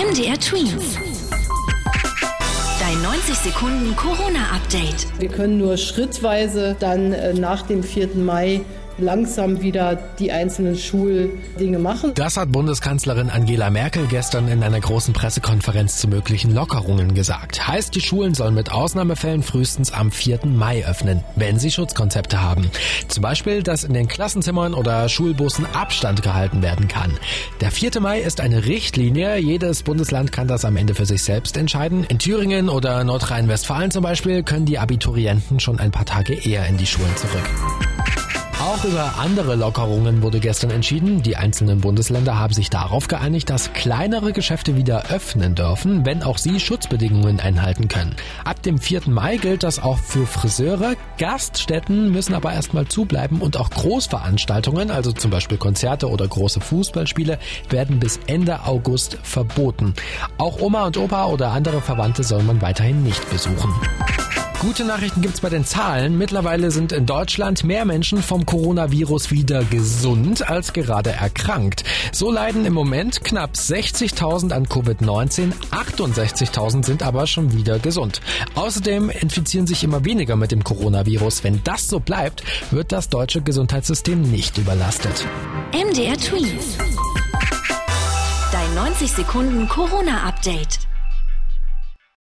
MDR Twins. Dein 90 Sekunden Corona-Update. Wir können nur schrittweise dann äh, nach dem 4. Mai langsam wieder die einzelnen Schuldinge machen. Das hat Bundeskanzlerin Angela Merkel gestern in einer großen Pressekonferenz zu möglichen Lockerungen gesagt. Heißt, die Schulen sollen mit Ausnahmefällen frühestens am 4. Mai öffnen, wenn sie Schutzkonzepte haben. Zum Beispiel, dass in den Klassenzimmern oder Schulbussen Abstand gehalten werden kann. Der 4. Mai ist eine Richtlinie. Jedes Bundesland kann das am Ende für sich selbst entscheiden. In Thüringen oder Nordrhein-Westfalen zum Beispiel können die Abiturienten schon ein paar Tage eher in die Schulen zurück. Auch über andere Lockerungen wurde gestern entschieden. Die einzelnen Bundesländer haben sich darauf geeinigt, dass kleinere Geschäfte wieder öffnen dürfen, wenn auch sie Schutzbedingungen einhalten können. Ab dem 4. Mai gilt das auch für Friseure. Gaststätten müssen aber erstmal zubleiben und auch Großveranstaltungen, also zum Beispiel Konzerte oder große Fußballspiele, werden bis Ende August verboten. Auch Oma und Opa oder andere Verwandte soll man weiterhin nicht besuchen. Gute Nachrichten gibt's bei den Zahlen. Mittlerweile sind in Deutschland mehr Menschen vom Coronavirus wieder gesund als gerade erkrankt. So leiden im Moment knapp 60.000 an Covid-19, 68.000 sind aber schon wieder gesund. Außerdem infizieren sich immer weniger mit dem Coronavirus. Wenn das so bleibt, wird das deutsche Gesundheitssystem nicht überlastet. MDR Tweets. Dein 90 Sekunden Corona-Update.